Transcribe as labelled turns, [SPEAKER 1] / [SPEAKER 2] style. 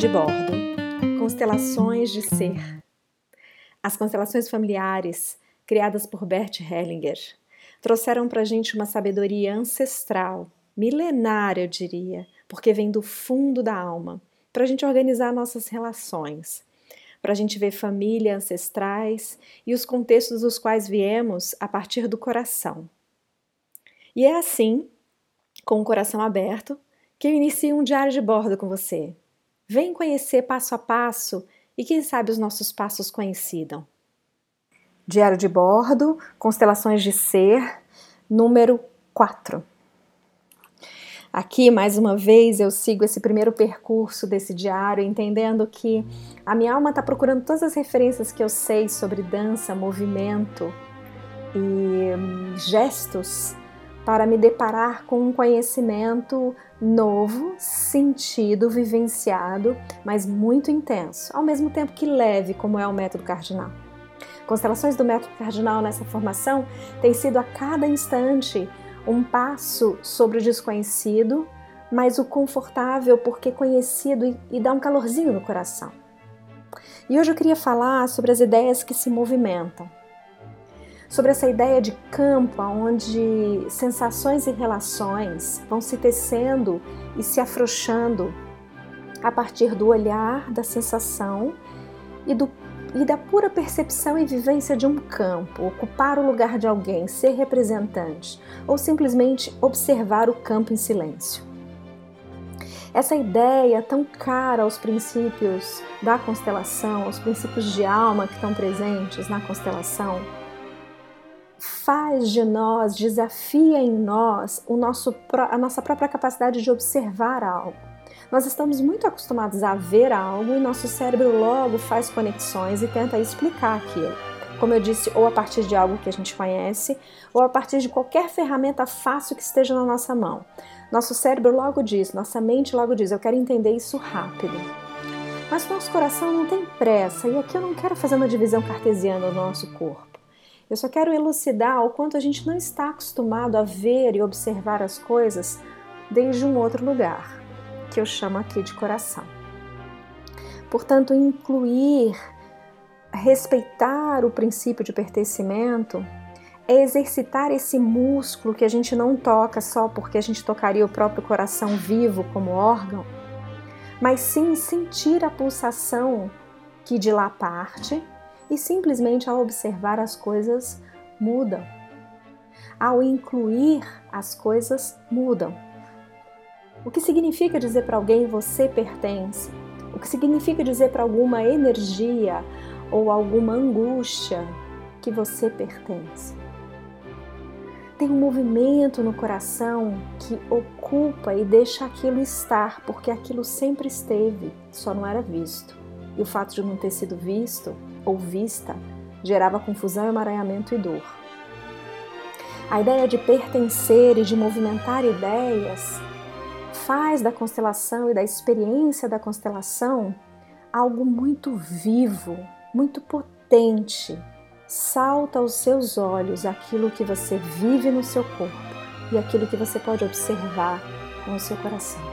[SPEAKER 1] de bordo. Constelações de ser. As constelações familiares, criadas por Bert Hellinger, trouxeram para a gente uma sabedoria ancestral, milenária, eu diria, porque vem do fundo da alma, para a gente organizar nossas relações, para a gente ver família, ancestrais e os contextos dos quais viemos a partir do coração. E é assim, com o coração aberto, que eu inicio um diário de bordo com você. Vem conhecer passo a passo e quem sabe os nossos passos coincidam. Diário de bordo, constelações de ser, número 4. Aqui, mais uma vez, eu sigo esse primeiro percurso desse diário, entendendo que a minha alma está procurando todas as referências que eu sei sobre dança, movimento e hum, gestos para me deparar com um conhecimento novo, sentido, vivenciado, mas muito intenso, ao mesmo tempo que leve, como é o método cardinal. Constelações do método cardinal nessa formação têm sido a cada instante um passo sobre o desconhecido, mas o confortável porque conhecido e, dá um calorzinho no coração. E hoje eu queria falar sobre as ideias que se movimentam sobre essa ideia de campo, onde sensações e relações vão se tecendo e se afrouxando a partir do olhar, da sensação e, do, e da pura percepção e vivência de um campo, ocupar o lugar de alguém, ser representante ou simplesmente observar o campo em silêncio. Essa ideia tão cara aos princípios da constelação, aos princípios de alma que estão presentes na constelação, faz de nós, desafia em nós o nosso, a nossa própria capacidade de observar algo. Nós estamos muito acostumados a ver algo e nosso cérebro logo faz conexões e tenta explicar aquilo. Como eu disse, ou a partir de algo que a gente conhece, ou a partir de qualquer ferramenta fácil que esteja na nossa mão. Nosso cérebro logo diz, nossa mente logo diz, eu quero entender isso rápido. Mas nosso coração não tem pressa, e aqui eu não quero fazer uma divisão cartesiana do nosso corpo. Eu só quero elucidar o quanto a gente não está acostumado a ver e observar as coisas desde um outro lugar, que eu chamo aqui de coração. Portanto, incluir, respeitar o princípio de pertencimento é exercitar esse músculo que a gente não toca só porque a gente tocaria o próprio coração vivo como órgão, mas sim sentir a pulsação que de lá parte e simplesmente ao observar as coisas mudam. Ao incluir as coisas mudam. O que significa dizer para alguém você pertence? O que significa dizer para alguma energia ou alguma angústia que você pertence? Tem um movimento no coração que ocupa e deixa aquilo estar, porque aquilo sempre esteve, só não era visto. E o fato de não ter sido visto ou vista gerava confusão, emaranhamento e dor. A ideia de pertencer e de movimentar ideias faz da constelação e da experiência da constelação algo muito vivo, muito potente. Salta aos seus olhos aquilo que você vive no seu corpo e aquilo que você pode observar com o seu coração.